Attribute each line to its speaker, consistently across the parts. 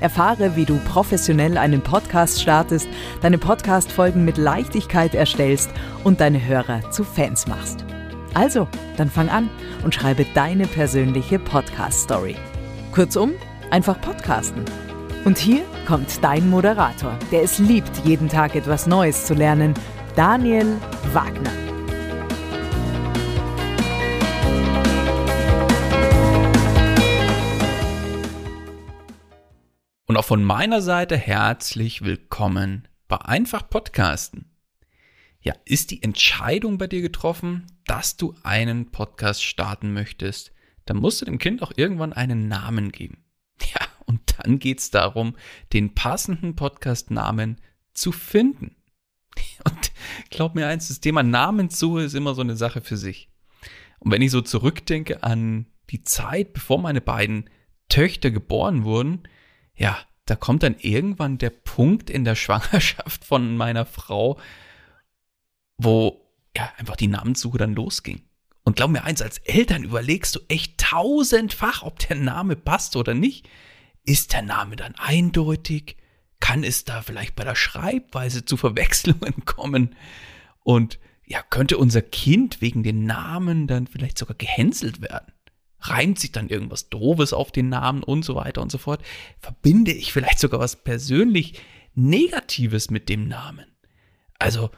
Speaker 1: Erfahre, wie du professionell einen Podcast startest, deine Podcast-Folgen mit Leichtigkeit erstellst und deine Hörer zu Fans machst. Also, dann fang an und schreibe deine persönliche Podcast-Story. Kurzum, einfach podcasten. Und hier kommt dein Moderator, der es liebt, jeden Tag etwas Neues zu lernen, Daniel Wagner.
Speaker 2: Und auch von meiner Seite herzlich willkommen bei Einfach Podcasten. Ja, ist die Entscheidung bei dir getroffen, dass du einen Podcast starten möchtest, dann musst du dem Kind auch irgendwann einen Namen geben. Ja, und dann geht es darum, den passenden Podcast-Namen zu finden. Und glaub mir eins, das Thema Namenssuche ist immer so eine Sache für sich. Und wenn ich so zurückdenke an die Zeit, bevor meine beiden Töchter geboren wurden, ja, da kommt dann irgendwann der Punkt in der Schwangerschaft von meiner Frau, wo ja einfach die Namenssuche dann losging. Und glaub mir eins, als Eltern überlegst du echt tausendfach, ob der Name passt oder nicht. Ist der Name dann eindeutig? Kann es da vielleicht bei der Schreibweise zu Verwechslungen kommen? Und ja, könnte unser Kind wegen den Namen dann vielleicht sogar gehänselt werden? Reimt sich dann irgendwas Doofes auf den Namen und so weiter und so fort, verbinde ich vielleicht sogar was persönlich Negatives mit dem Namen. Also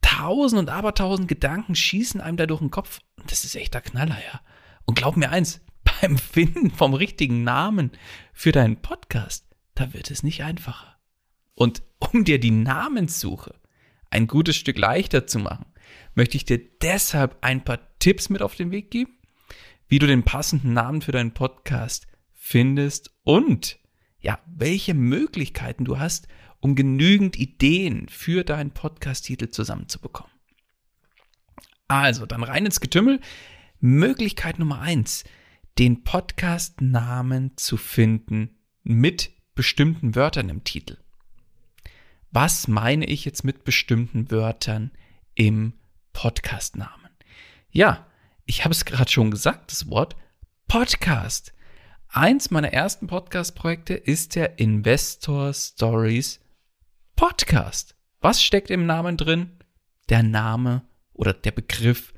Speaker 2: tausend und abertausend Gedanken schießen einem da durch den Kopf das ist echter Knaller, ja. Und glaub mir eins, beim Finden vom richtigen Namen für deinen Podcast, da wird es nicht einfacher. Und um dir die Namenssuche ein gutes Stück leichter zu machen, möchte ich dir deshalb ein paar Tipps mit auf den Weg geben, wie du den passenden Namen für deinen Podcast findest und ja, welche Möglichkeiten du hast, um genügend Ideen für deinen Podcast-Titel zusammenzubekommen. Also, dann rein ins Getümmel. Möglichkeit Nummer eins, den Podcast-Namen zu finden mit bestimmten Wörtern im Titel. Was meine ich jetzt mit bestimmten Wörtern im Podcast-Namen? Ja, ich habe es gerade schon gesagt, das Wort Podcast. Eins meiner ersten Podcast-Projekte ist der Investor Stories Podcast. Was steckt im Namen drin? Der Name oder der Begriff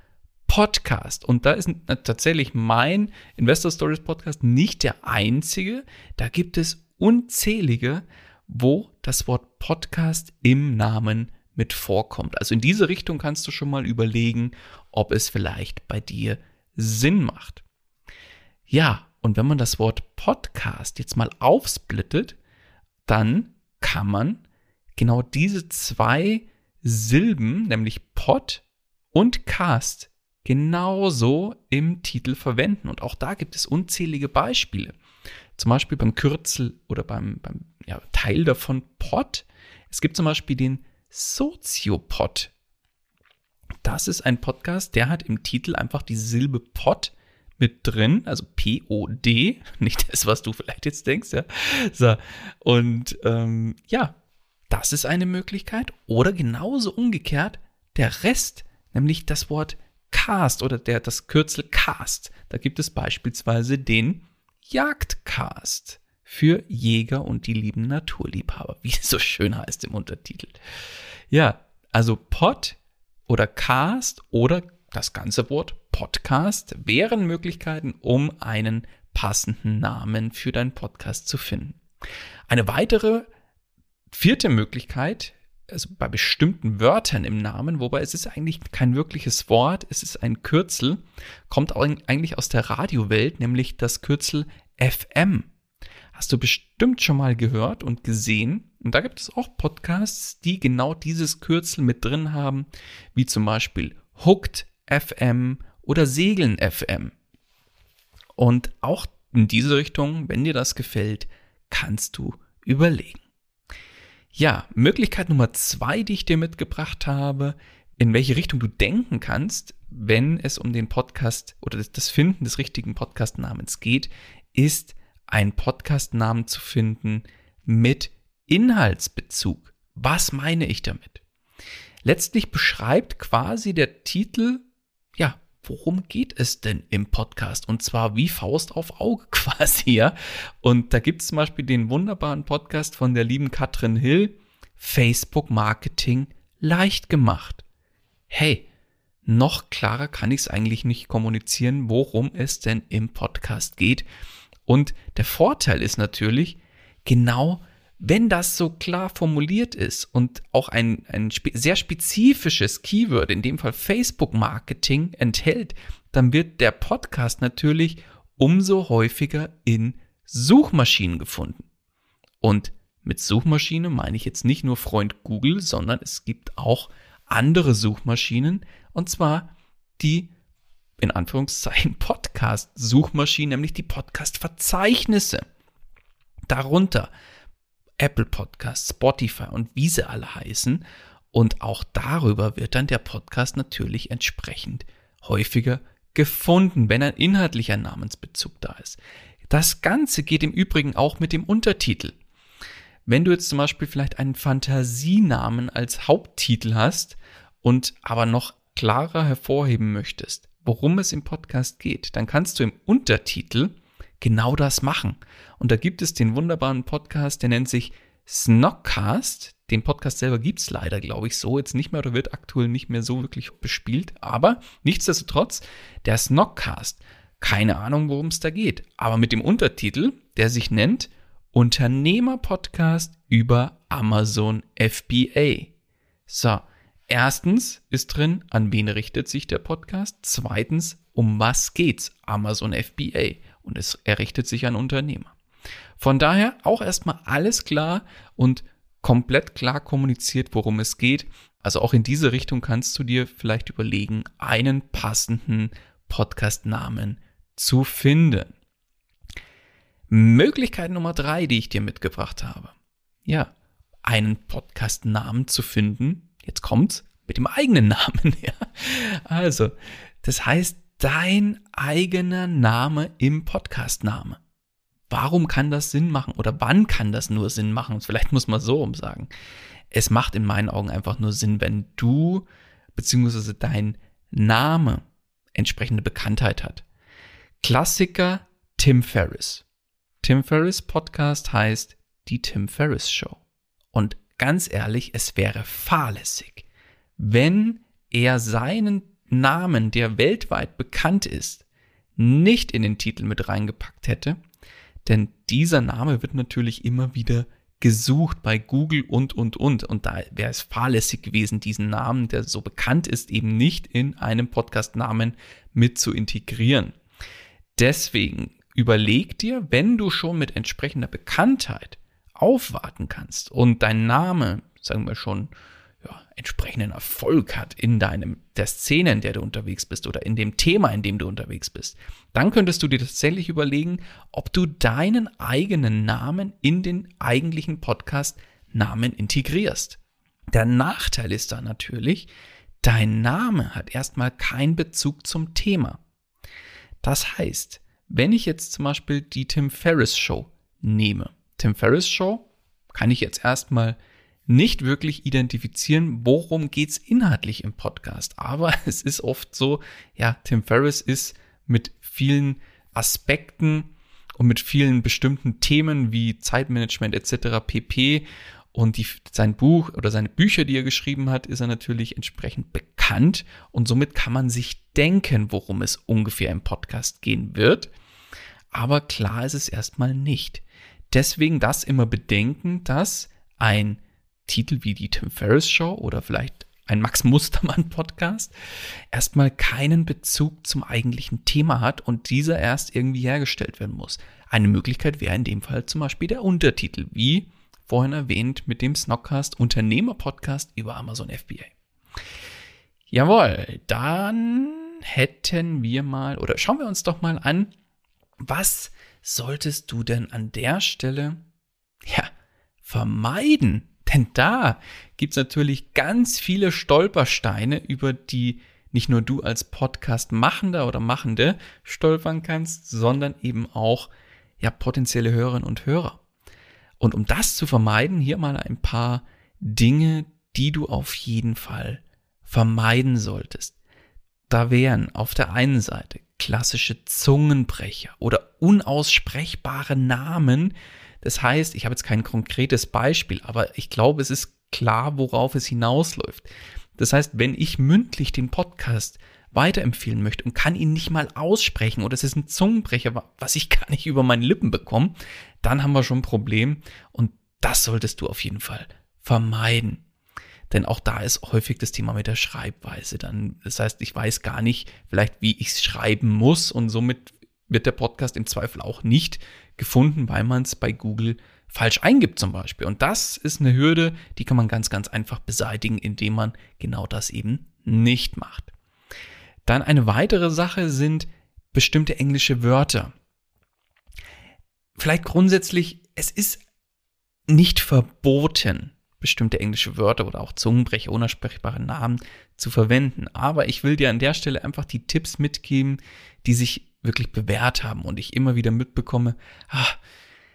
Speaker 2: Podcast. Und da ist tatsächlich mein Investor Stories Podcast nicht der einzige. Da gibt es unzählige, wo das Wort Podcast im Namen mit vorkommt. Also in diese Richtung kannst du schon mal überlegen, ob es vielleicht bei dir Sinn macht. Ja, und wenn man das Wort Podcast jetzt mal aufsplittet, dann kann man genau diese zwei Silben, nämlich Pod und Cast, genauso im Titel verwenden. Und auch da gibt es unzählige Beispiele. Zum Beispiel beim Kürzel oder beim, beim ja, Teil davon Pod. Es gibt zum Beispiel den Soziopod. Das ist ein Podcast, der hat im Titel einfach die Silbe Pod mit drin, also P-O-D, nicht das, was du vielleicht jetzt denkst, ja. So, und ähm, ja, das ist eine Möglichkeit. Oder genauso umgekehrt, der Rest, nämlich das Wort Cast oder der, das Kürzel Cast. Da gibt es beispielsweise den Jagdcast für Jäger und die lieben Naturliebhaber, wie es so schön heißt im Untertitel. Ja, also Pod oder Cast oder das ganze Wort Podcast wären Möglichkeiten, um einen passenden Namen für deinen Podcast zu finden. Eine weitere vierte Möglichkeit, also bei bestimmten Wörtern im Namen, wobei es ist eigentlich kein wirkliches Wort, es ist ein Kürzel, kommt eigentlich aus der Radiowelt, nämlich das Kürzel FM. Hast du bestimmt schon mal gehört und gesehen. Und da gibt es auch Podcasts, die genau dieses Kürzel mit drin haben, wie zum Beispiel Hooked FM oder Segeln FM. Und auch in diese Richtung, wenn dir das gefällt, kannst du überlegen. Ja, Möglichkeit Nummer zwei, die ich dir mitgebracht habe, in welche Richtung du denken kannst, wenn es um den Podcast oder das Finden des richtigen Podcastnamens geht, ist einen Podcastnamen zu finden mit Inhaltsbezug. Was meine ich damit? Letztlich beschreibt quasi der Titel, ja, worum geht es denn im Podcast? Und zwar wie Faust auf Auge quasi, ja. Und da gibt es zum Beispiel den wunderbaren Podcast von der lieben Katrin Hill, Facebook Marketing leicht gemacht. Hey, noch klarer kann ich es eigentlich nicht kommunizieren, worum es denn im Podcast geht. Und der Vorteil ist natürlich, genau wenn das so klar formuliert ist und auch ein, ein spe sehr spezifisches Keyword, in dem Fall Facebook-Marketing, enthält, dann wird der Podcast natürlich umso häufiger in Suchmaschinen gefunden. Und mit Suchmaschine meine ich jetzt nicht nur Freund Google, sondern es gibt auch andere Suchmaschinen, und zwar die in Anführungszeichen Podcast-Suchmaschinen, nämlich die Podcast-Verzeichnisse. Darunter Apple Podcasts, Spotify und wie sie alle heißen. Und auch darüber wird dann der Podcast natürlich entsprechend häufiger gefunden, wenn ein inhaltlicher Namensbezug da ist. Das Ganze geht im Übrigen auch mit dem Untertitel. Wenn du jetzt zum Beispiel vielleicht einen Fantasienamen als Haupttitel hast und aber noch klarer hervorheben möchtest, worum es im Podcast geht, dann kannst du im Untertitel genau das machen. Und da gibt es den wunderbaren Podcast, der nennt sich Snockcast. Den Podcast selber gibt es leider, glaube ich, so jetzt nicht mehr oder wird aktuell nicht mehr so wirklich bespielt. Aber nichtsdestotrotz, der Snockcast, keine Ahnung, worum es da geht. Aber mit dem Untertitel, der sich nennt Unternehmer-Podcast über Amazon FBA. So, erstens ist drin, an wen richtet sich der Podcast? Zweitens, um was geht's? Amazon FBA und es errichtet sich an Unternehmer. Von daher auch erstmal alles klar und komplett klar kommuniziert, worum es geht. Also auch in diese Richtung kannst du dir vielleicht überlegen, einen passenden Podcast-Namen zu finden. Möglichkeit Nummer drei, die ich dir mitgebracht habe. Ja, einen Podcast-Namen zu finden. Jetzt kommt's mit dem eigenen Namen. Ja. Also, das heißt, dein eigener Name im Podcast-Name. Warum kann das Sinn machen oder wann kann das nur Sinn machen? Vielleicht muss man so umsagen. Es macht in meinen Augen einfach nur Sinn, wenn du bzw. dein Name entsprechende Bekanntheit hat. Klassiker Tim Ferriss. Tim Ferriss Podcast heißt die Tim Ferriss Show. Und ganz ehrlich, es wäre fahrlässig, wenn er seinen Namen, der weltweit bekannt ist, nicht in den Titel mit reingepackt hätte, denn dieser Name wird natürlich immer wieder gesucht bei Google und, und, und. Und da wäre es fahrlässig gewesen, diesen Namen, der so bekannt ist, eben nicht in einem Podcast-Namen mit zu integrieren. Deswegen überleg dir, wenn du schon mit entsprechender Bekanntheit aufwarten kannst und dein Name, sagen wir schon, ja, entsprechenden Erfolg hat in deinem, der Szene, in der du unterwegs bist oder in dem Thema, in dem du unterwegs bist, dann könntest du dir tatsächlich überlegen, ob du deinen eigenen Namen in den eigentlichen Podcast-Namen integrierst. Der Nachteil ist da natürlich, dein Name hat erstmal keinen Bezug zum Thema. Das heißt, wenn ich jetzt zum Beispiel die Tim Ferriss Show nehme, Tim Ferriss Show kann ich jetzt erstmal nicht wirklich identifizieren, worum geht's inhaltlich im Podcast. Aber es ist oft so, ja, Tim Ferriss ist mit vielen Aspekten und mit vielen bestimmten Themen wie Zeitmanagement etc. pp. Und die, sein Buch oder seine Bücher, die er geschrieben hat, ist er natürlich entsprechend bekannt. Und somit kann man sich denken, worum es ungefähr im Podcast gehen wird. Aber klar ist es erstmal nicht. Deswegen das immer bedenken, dass ein Titel wie die Tim Ferriss Show oder vielleicht ein Max Mustermann Podcast erstmal keinen Bezug zum eigentlichen Thema hat und dieser erst irgendwie hergestellt werden muss. Eine Möglichkeit wäre in dem Fall zum Beispiel der Untertitel, wie vorhin erwähnt mit dem Snockcast Unternehmer Podcast über Amazon FBA. Jawohl, dann hätten wir mal oder schauen wir uns doch mal an, was solltest du denn an der Stelle ja vermeiden? Denn da gibt es natürlich ganz viele Stolpersteine, über die nicht nur du als Podcast-Machender oder Machende stolpern kannst, sondern eben auch ja potenzielle Hörerinnen und Hörer. Und um das zu vermeiden, hier mal ein paar Dinge, die du auf jeden Fall vermeiden solltest. Da wären auf der einen Seite klassische Zungenbrecher oder unaussprechbare Namen. Das heißt, ich habe jetzt kein konkretes Beispiel, aber ich glaube, es ist klar, worauf es hinausläuft. Das heißt, wenn ich mündlich den Podcast weiterempfehlen möchte und kann ihn nicht mal aussprechen oder es ist ein Zungenbrecher, was ich gar nicht über meine Lippen bekomme, dann haben wir schon ein Problem und das solltest du auf jeden Fall vermeiden. Denn auch da ist häufig das Thema mit der Schreibweise. Dann, das heißt, ich weiß gar nicht, vielleicht wie ich es schreiben muss und somit wird der Podcast im Zweifel auch nicht gefunden, weil man es bei Google falsch eingibt zum Beispiel. Und das ist eine Hürde, die kann man ganz, ganz einfach beseitigen, indem man genau das eben nicht macht. Dann eine weitere Sache sind bestimmte englische Wörter. Vielleicht grundsätzlich, es ist nicht verboten, bestimmte englische Wörter oder auch Zungenbrecher, unersprechbare Namen zu verwenden. Aber ich will dir an der Stelle einfach die Tipps mitgeben, die sich wirklich bewährt haben und ich immer wieder mitbekomme, ah,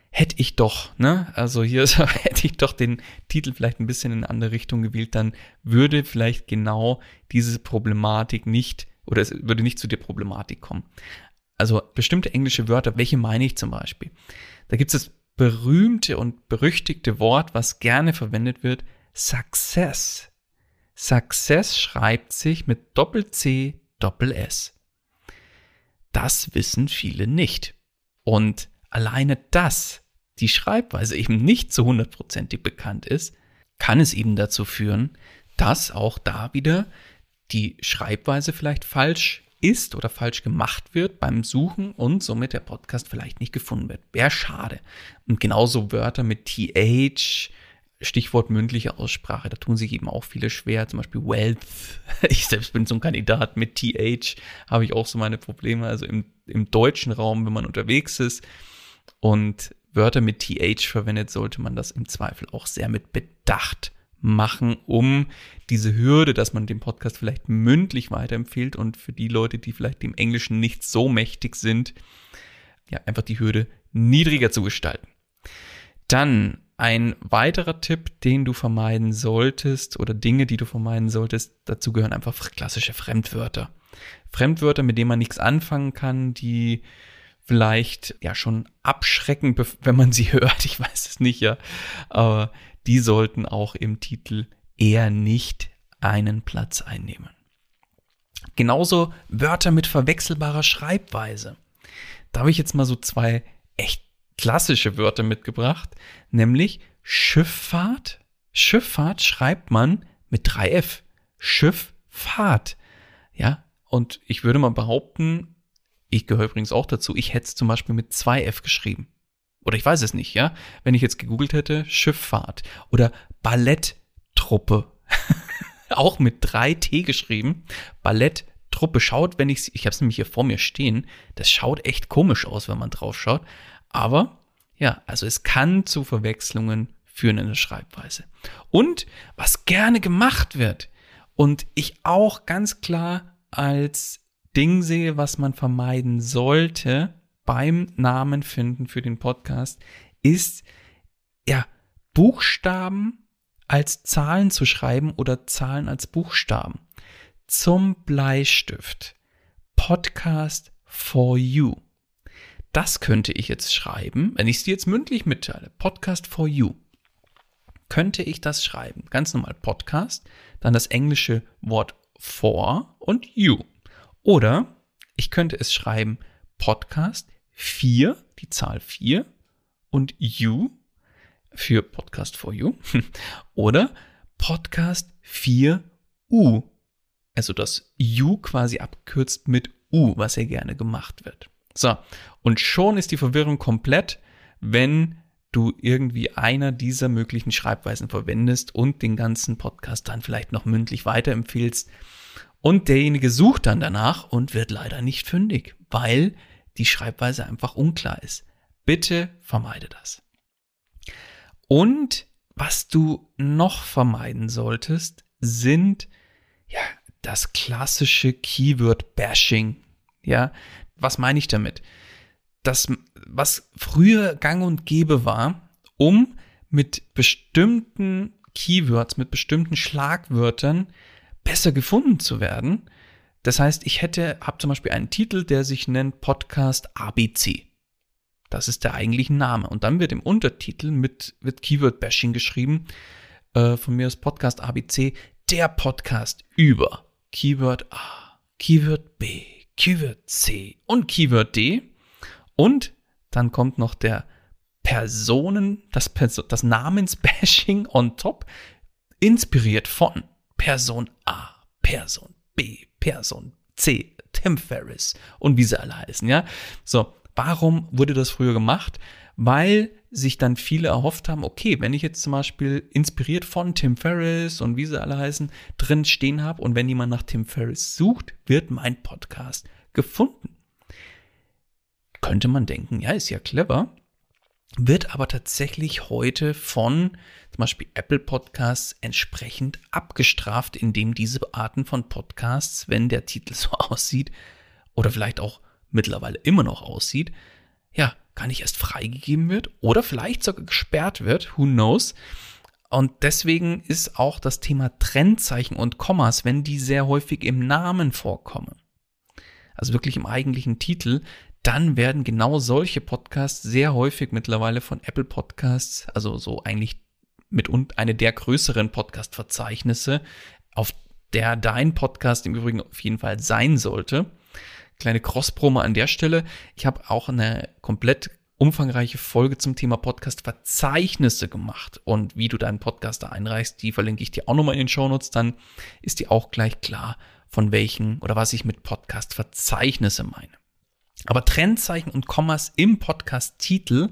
Speaker 2: hätte ich doch, ne? Also hier hätte ich doch den Titel vielleicht ein bisschen in eine andere Richtung gewählt, dann würde vielleicht genau diese Problematik nicht oder es würde nicht zu der Problematik kommen. Also bestimmte englische Wörter, welche meine ich zum Beispiel? Da gibt es berühmte und berüchtigte Wort, was gerne verwendet wird, Success. Success schreibt sich mit Doppel-C, Doppel-S. Das wissen viele nicht. Und alleine das, die Schreibweise eben nicht zu hundertprozentig bekannt ist, kann es eben dazu führen, dass auch da wieder die Schreibweise vielleicht falsch ist oder falsch gemacht wird beim Suchen und somit der Podcast vielleicht nicht gefunden wird. Wäre schade. Und genauso Wörter mit TH, Stichwort mündliche Aussprache, da tun sich eben auch viele schwer, zum Beispiel Wealth. Ich selbst bin so ein Kandidat mit TH, habe ich auch so meine Probleme. Also im, im deutschen Raum, wenn man unterwegs ist und Wörter mit TH verwendet, sollte man das im Zweifel auch sehr mit Bedacht machen, um diese Hürde, dass man den Podcast vielleicht mündlich weiterempfiehlt und für die Leute, die vielleicht dem Englischen nicht so mächtig sind, ja, einfach die Hürde niedriger zu gestalten. Dann ein weiterer Tipp, den du vermeiden solltest oder Dinge, die du vermeiden solltest, dazu gehören einfach klassische Fremdwörter. Fremdwörter, mit denen man nichts anfangen kann, die vielleicht ja schon abschrecken, wenn man sie hört. Ich weiß es nicht, ja. Aber die sollten auch im Titel eher nicht einen Platz einnehmen. Genauso Wörter mit verwechselbarer Schreibweise. Da habe ich jetzt mal so zwei echt klassische Wörter mitgebracht, nämlich Schifffahrt. Schifffahrt schreibt man mit 3F. Schifffahrt. Ja, und ich würde mal behaupten, ich gehöre übrigens auch dazu, ich hätte es zum Beispiel mit 2F geschrieben. Oder ich weiß es nicht, ja. Wenn ich jetzt gegoogelt hätte, Schifffahrt oder Balletttruppe. Auch mit drei T geschrieben. Balletttruppe schaut, wenn ich ich habe es nämlich hier vor mir stehen, das schaut echt komisch aus, wenn man drauf schaut. Aber ja, also es kann zu Verwechslungen führen in der Schreibweise. Und was gerne gemacht wird und ich auch ganz klar als Ding sehe, was man vermeiden sollte, beim Namen finden für den Podcast ist, ja, Buchstaben als Zahlen zu schreiben oder Zahlen als Buchstaben. Zum Bleistift. Podcast for you. Das könnte ich jetzt schreiben, wenn ich es dir jetzt mündlich mitteile. Podcast for you. Könnte ich das schreiben? Ganz normal Podcast, dann das englische Wort for und you. Oder ich könnte es schreiben Podcast 4, die Zahl 4 und you für Podcast for You oder Podcast 4U. Also das U quasi abkürzt mit U, was ja gerne gemacht wird. So, und schon ist die Verwirrung komplett, wenn du irgendwie einer dieser möglichen Schreibweisen verwendest und den ganzen Podcast dann vielleicht noch mündlich weiterempfehlst. Und derjenige sucht dann danach und wird leider nicht fündig, weil die Schreibweise einfach unklar ist. Bitte vermeide das. Und was du noch vermeiden solltest, sind ja das klassische Keyword-Bashing. Ja, was meine ich damit? Das, was früher gang und gäbe war, um mit bestimmten Keywords, mit bestimmten Schlagwörtern besser gefunden zu werden. Das heißt, ich hätte, habe zum Beispiel einen Titel, der sich nennt Podcast ABC. Das ist der eigentliche Name. Und dann wird im Untertitel mit wird Keyword-Bashing geschrieben. Äh, von mir aus Podcast ABC, der Podcast über Keyword A, Keyword B, Keyword C und Keyword D. Und dann kommt noch der Personen, das, Perso das Namensbashing on top, inspiriert von Person A, Person B, Person C, Tim Ferriss und wie sie alle heißen, ja. So, Warum wurde das früher gemacht? Weil sich dann viele erhofft haben, okay, wenn ich jetzt zum Beispiel inspiriert von Tim Ferriss und wie sie alle heißen, drin stehen habe und wenn jemand nach Tim Ferriss sucht, wird mein Podcast gefunden. Könnte man denken, ja, ist ja clever, wird aber tatsächlich heute von zum Beispiel Apple Podcasts entsprechend abgestraft, indem diese Arten von Podcasts, wenn der Titel so aussieht, oder vielleicht auch mittlerweile immer noch aussieht, ja, gar nicht erst freigegeben wird oder vielleicht sogar gesperrt wird, who knows. Und deswegen ist auch das Thema Trennzeichen und Kommas, wenn die sehr häufig im Namen vorkommen, also wirklich im eigentlichen Titel, dann werden genau solche Podcasts sehr häufig mittlerweile von Apple Podcasts, also so eigentlich mit eine der größeren Podcast-Verzeichnisse, auf der dein Podcast im Übrigen auf jeden Fall sein sollte, Kleine Cross-Promo an der Stelle. Ich habe auch eine komplett umfangreiche Folge zum Thema Podcast-Verzeichnisse gemacht. Und wie du deinen Podcast da einreichst, die verlinke ich dir auch nochmal in den Shownotes. Dann ist dir auch gleich klar, von welchen oder was ich mit Podcast-Verzeichnisse meine. Aber Trennzeichen und Kommas im Podcast-Titel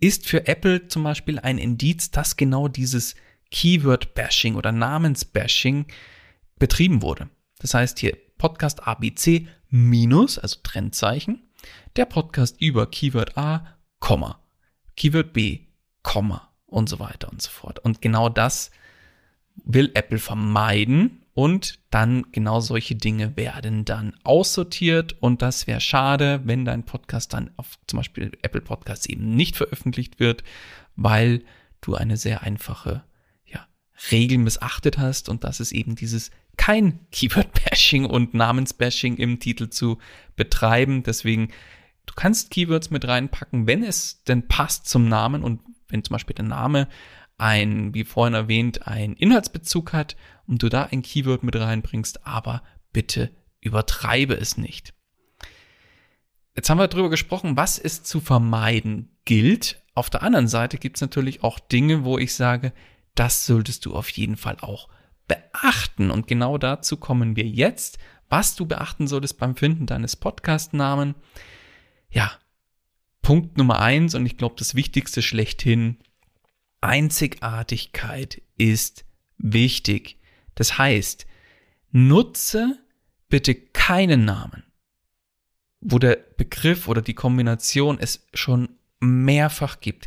Speaker 2: ist für Apple zum Beispiel ein Indiz, dass genau dieses Keyword-Bashing oder Namens-Bashing betrieben wurde. Das heißt hier Podcast ABC minus, also Trennzeichen, der Podcast über Keyword A, Komma, Keyword B, Komma und so weiter und so fort. Und genau das will Apple vermeiden und dann genau solche Dinge werden dann aussortiert und das wäre schade, wenn dein Podcast dann auf zum Beispiel Apple Podcasts eben nicht veröffentlicht wird, weil du eine sehr einfache ja, Regel missachtet hast und das ist eben dieses kein Keyword-Bashing und Namens-Bashing im Titel zu betreiben. Deswegen, du kannst Keywords mit reinpacken, wenn es denn passt zum Namen und wenn zum Beispiel der Name ein, wie vorhin erwähnt, ein Inhaltsbezug hat und du da ein Keyword mit reinbringst, aber bitte übertreibe es nicht. Jetzt haben wir darüber gesprochen, was es zu vermeiden gilt. Auf der anderen Seite gibt es natürlich auch Dinge, wo ich sage, das solltest du auf jeden Fall auch beachten. Und genau dazu kommen wir jetzt, was du beachten solltest beim Finden deines Podcast-Namen. Ja, Punkt Nummer eins und ich glaube das Wichtigste schlechthin. Einzigartigkeit ist wichtig. Das heißt, nutze bitte keinen Namen, wo der Begriff oder die Kombination es schon mehrfach gibt.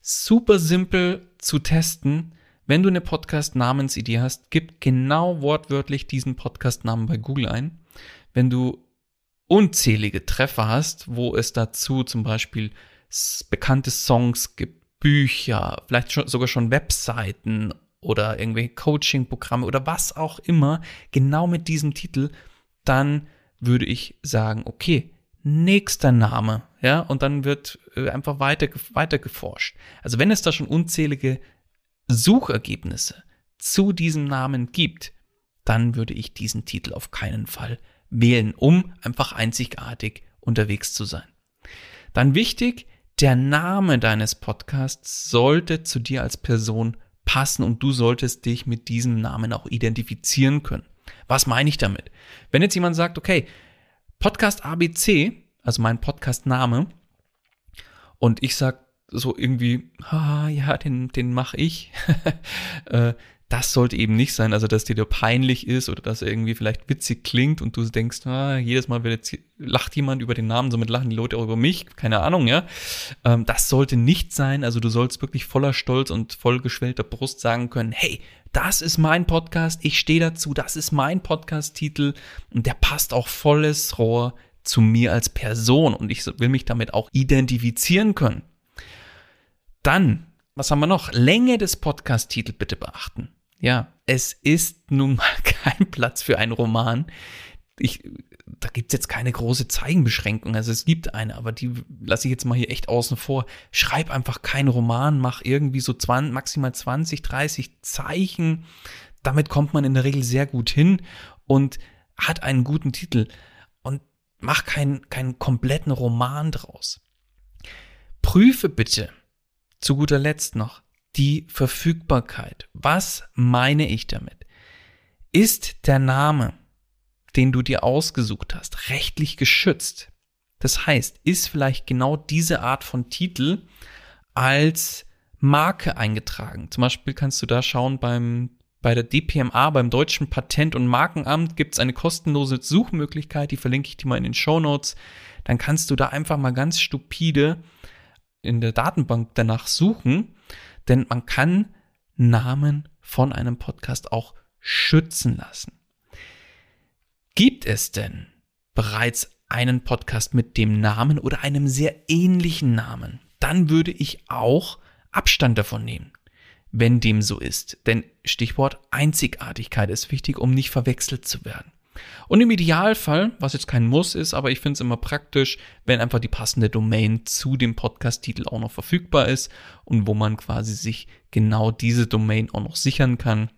Speaker 2: Super simpel zu testen. Wenn du eine Podcast-Namensidee hast, gib genau wortwörtlich diesen Podcast-Namen bei Google ein. Wenn du unzählige Treffer hast, wo es dazu zum Beispiel bekannte Songs gibt, Bücher, vielleicht schon, sogar schon Webseiten oder irgendwelche Coaching-Programme oder was auch immer, genau mit diesem Titel, dann würde ich sagen, okay, nächster Name, ja, und dann wird äh, einfach weiter, weiter geforscht. Also wenn es da schon unzählige Suchergebnisse zu diesem Namen gibt, dann würde ich diesen Titel auf keinen Fall wählen, um einfach einzigartig unterwegs zu sein. Dann wichtig, der Name deines Podcasts sollte zu dir als Person passen und du solltest dich mit diesem Namen auch identifizieren können. Was meine ich damit? Wenn jetzt jemand sagt, okay, Podcast ABC, also mein Podcast-Name, und ich sag so irgendwie, ah, ja, den, den mache ich, äh, das sollte eben nicht sein, also dass dir der peinlich ist oder dass er irgendwie vielleicht witzig klingt und du denkst, ah, jedes Mal jetzt, lacht jemand über den Namen, somit lachen die Leute auch über mich, keine Ahnung, ja. Ähm, das sollte nicht sein, also du sollst wirklich voller Stolz und voll geschwellter Brust sagen können, hey, das ist mein Podcast, ich stehe dazu, das ist mein Podcast-Titel. Und der passt auch volles Rohr zu mir als Person. Und ich will mich damit auch identifizieren können. Dann, was haben wir noch? Länge des Podcast-Titels bitte beachten. Ja, es ist nun mal kein Platz für einen Roman. Ich, da gibt's jetzt keine große Zeigenbeschränkung. Also es gibt eine, aber die lasse ich jetzt mal hier echt außen vor. Schreib einfach keinen Roman, mach irgendwie so 20, maximal 20, 30 Zeichen. Damit kommt man in der Regel sehr gut hin und hat einen guten Titel. Und mach keinen, keinen kompletten Roman draus. Prüfe bitte zu guter Letzt noch, die Verfügbarkeit. Was meine ich damit? Ist der Name, den du dir ausgesucht hast, rechtlich geschützt? Das heißt, ist vielleicht genau diese Art von Titel als Marke eingetragen? Zum Beispiel kannst du da schauen beim bei der DPMA, beim Deutschen Patent- und Markenamt, gibt es eine kostenlose Suchmöglichkeit, die verlinke ich dir mal in den Show Notes. Dann kannst du da einfach mal ganz stupide in der Datenbank danach suchen denn man kann Namen von einem Podcast auch schützen lassen. Gibt es denn bereits einen Podcast mit dem Namen oder einem sehr ähnlichen Namen? Dann würde ich auch Abstand davon nehmen, wenn dem so ist. Denn Stichwort Einzigartigkeit ist wichtig, um nicht verwechselt zu werden. Und im Idealfall, was jetzt kein Muss ist, aber ich finde es immer praktisch, wenn einfach die passende Domain zu dem Podcast-Titel auch noch verfügbar ist und wo man quasi sich genau diese Domain auch noch sichern kann.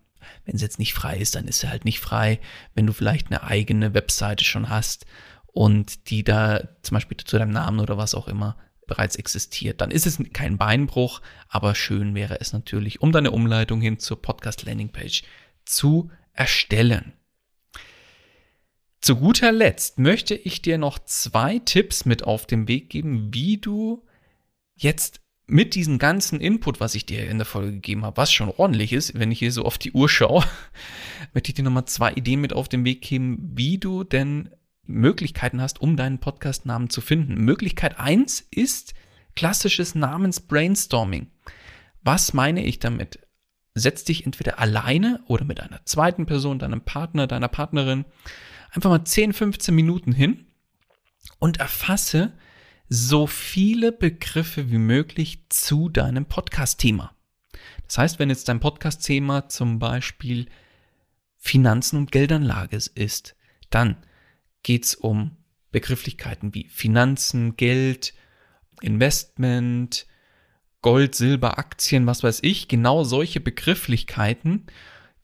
Speaker 2: Wenn es jetzt nicht frei ist, dann ist er halt nicht frei. Wenn du vielleicht eine eigene Webseite schon hast und die da zum Beispiel zu deinem Namen oder was auch immer bereits existiert, dann ist es kein Beinbruch, aber schön wäre es natürlich, um deine Umleitung hin zur Podcast Landingpage zu erstellen. Zu guter Letzt möchte ich dir noch zwei Tipps mit auf den Weg geben, wie du jetzt mit diesem ganzen Input, was ich dir in der Folge gegeben habe, was schon ordentlich ist, wenn ich hier so auf die Uhr schaue, möchte ich dir nochmal zwei Ideen mit auf den Weg geben, wie du denn Möglichkeiten hast, um deinen Podcast-Namen zu finden. Möglichkeit eins ist klassisches Namens-Brainstorming. Was meine ich damit? Setz dich entweder alleine oder mit einer zweiten Person, deinem Partner, deiner Partnerin einfach mal 10, 15 Minuten hin und erfasse so viele Begriffe wie möglich zu deinem Podcast-Thema. Das heißt, wenn jetzt dein Podcast-Thema zum Beispiel Finanzen und Geldanlage ist, dann geht es um Begrifflichkeiten wie Finanzen, Geld, Investment, Gold, Silber, Aktien, was weiß ich. Genau solche Begrifflichkeiten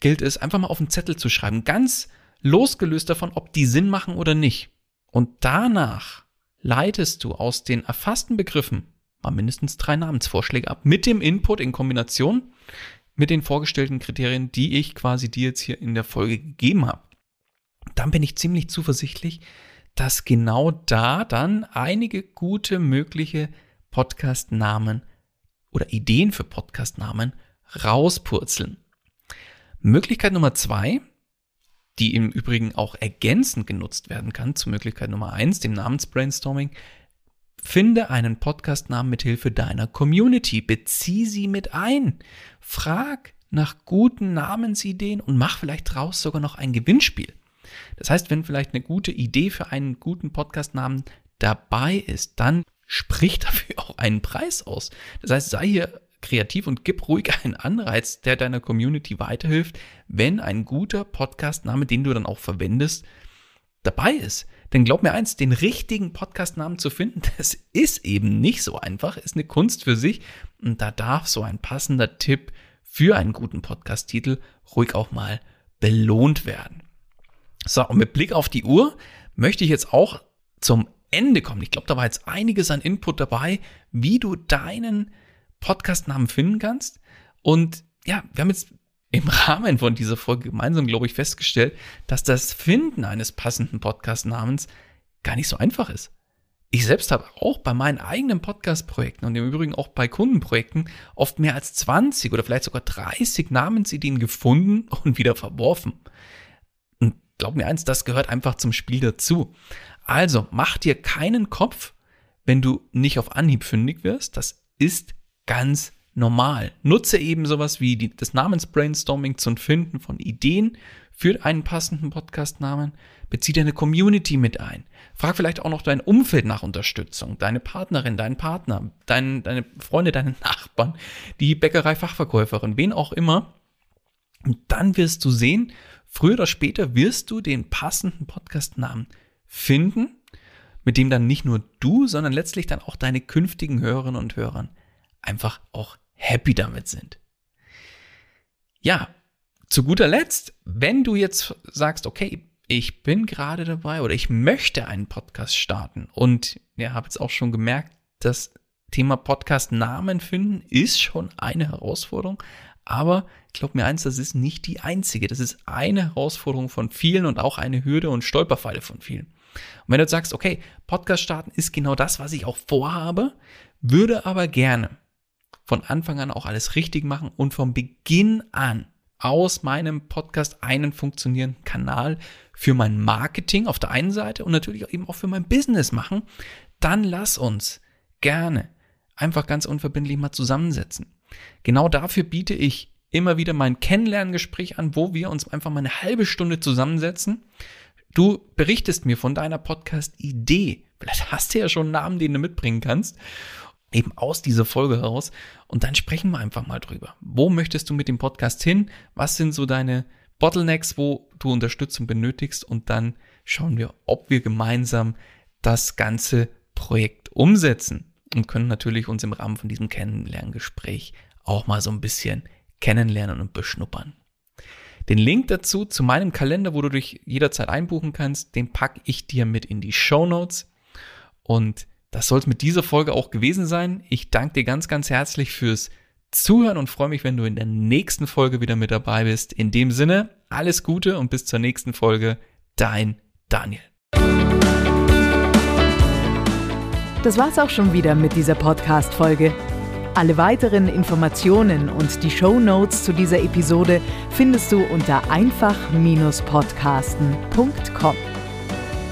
Speaker 2: gilt es einfach mal auf den Zettel zu schreiben. Ganz losgelöst davon, ob die Sinn machen oder nicht. Und danach leitest du aus den erfassten Begriffen mal mindestens drei Namensvorschläge ab, mit dem Input in Kombination mit den vorgestellten Kriterien, die ich quasi dir jetzt hier in der Folge gegeben habe. Dann bin ich ziemlich zuversichtlich, dass genau da dann einige gute mögliche Podcast-Namen oder Ideen für Podcast-Namen rauspurzeln. Möglichkeit Nummer zwei die im Übrigen auch ergänzend genutzt werden kann zur Möglichkeit Nummer eins, dem Namensbrainstorming. Finde einen Podcastnamen mit Hilfe deiner Community, bezieh sie mit ein, frag nach guten Namensideen und mach vielleicht draus sogar noch ein Gewinnspiel. Das heißt, wenn vielleicht eine gute Idee für einen guten Podcastnamen dabei ist, dann sprich dafür auch einen Preis aus. Das heißt, sei hier kreativ und gib ruhig einen Anreiz, der deiner Community weiterhilft, wenn ein guter Podcastname, den du dann auch verwendest, dabei ist. Denn glaub mir eins, den richtigen Podcastnamen zu finden, das ist eben nicht so einfach, ist eine Kunst für sich und da darf so ein passender Tipp für einen guten Podcast-Titel ruhig auch mal belohnt werden. So, und mit Blick auf die Uhr möchte ich jetzt auch zum Ende kommen. Ich glaube, da war jetzt einiges an Input dabei, wie du deinen Podcastnamen finden kannst. Und ja, wir haben jetzt im Rahmen von dieser Folge gemeinsam, glaube ich, festgestellt, dass das Finden eines passenden Podcastnamens gar nicht so einfach ist. Ich selbst habe auch bei meinen eigenen Podcast-Projekten und im Übrigen auch bei Kundenprojekten oft mehr als 20 oder vielleicht sogar 30 Namensideen gefunden und wieder verworfen. Und glaub mir eins, das gehört einfach zum Spiel dazu. Also mach dir keinen Kopf, wenn du nicht auf Anhieb fündig wirst. Das ist ganz normal. Nutze eben sowas wie die, das Namensbrainstorming zum Finden von Ideen für einen passenden Podcastnamen. Bezieh deine Community mit ein. Frag vielleicht auch noch dein Umfeld nach Unterstützung. Deine Partnerin, deinen Partner, dein, deine Freunde, deine Nachbarn, die Bäckerei-Fachverkäuferin, wen auch immer. Und dann wirst du sehen, früher oder später wirst du den passenden Podcastnamen finden, mit dem dann nicht nur du, sondern letztlich dann auch deine künftigen Hörerinnen und Hörer einfach auch happy damit sind. Ja, zu guter Letzt, wenn du jetzt sagst, okay, ich bin gerade dabei oder ich möchte einen Podcast starten und ja, habe jetzt auch schon gemerkt, das Thema Podcast Namen finden ist schon eine Herausforderung, aber glaub mir eins, das ist nicht die einzige. Das ist eine Herausforderung von vielen und auch eine Hürde und Stolperfalle von vielen. Und wenn du sagst, okay, Podcast starten ist genau das, was ich auch vorhabe, würde aber gerne von Anfang an auch alles richtig machen und vom Beginn an aus meinem Podcast einen funktionierenden Kanal für mein Marketing auf der einen Seite und natürlich eben auch für mein Business machen, dann lass uns gerne einfach ganz unverbindlich mal zusammensetzen. Genau dafür biete ich immer wieder mein Kennenlerngespräch an, wo wir uns einfach mal eine halbe Stunde zusammensetzen Du berichtest mir von deiner Podcast-Idee. Vielleicht hast du ja schon einen Namen, den du mitbringen kannst. Eben aus dieser Folge heraus. Und dann sprechen wir einfach mal drüber. Wo möchtest du mit dem Podcast hin? Was sind so deine Bottlenecks, wo du Unterstützung benötigst? Und dann schauen wir, ob wir gemeinsam das ganze Projekt umsetzen. Und können natürlich uns im Rahmen von diesem Kennenlerngespräch auch mal so ein bisschen kennenlernen und beschnuppern. Den Link dazu zu meinem Kalender, wo du dich jederzeit einbuchen kannst, den packe ich dir mit in die Show Notes. Und das soll es mit dieser Folge auch gewesen sein. Ich danke dir ganz, ganz herzlich fürs Zuhören und freue mich, wenn du in der nächsten Folge wieder mit dabei bist. In dem Sinne, alles Gute und bis zur nächsten Folge. Dein Daniel.
Speaker 1: Das war's auch schon wieder mit dieser Podcast-Folge. Alle weiteren Informationen und die Show Notes zu dieser Episode findest du unter einfach-podcasten.com.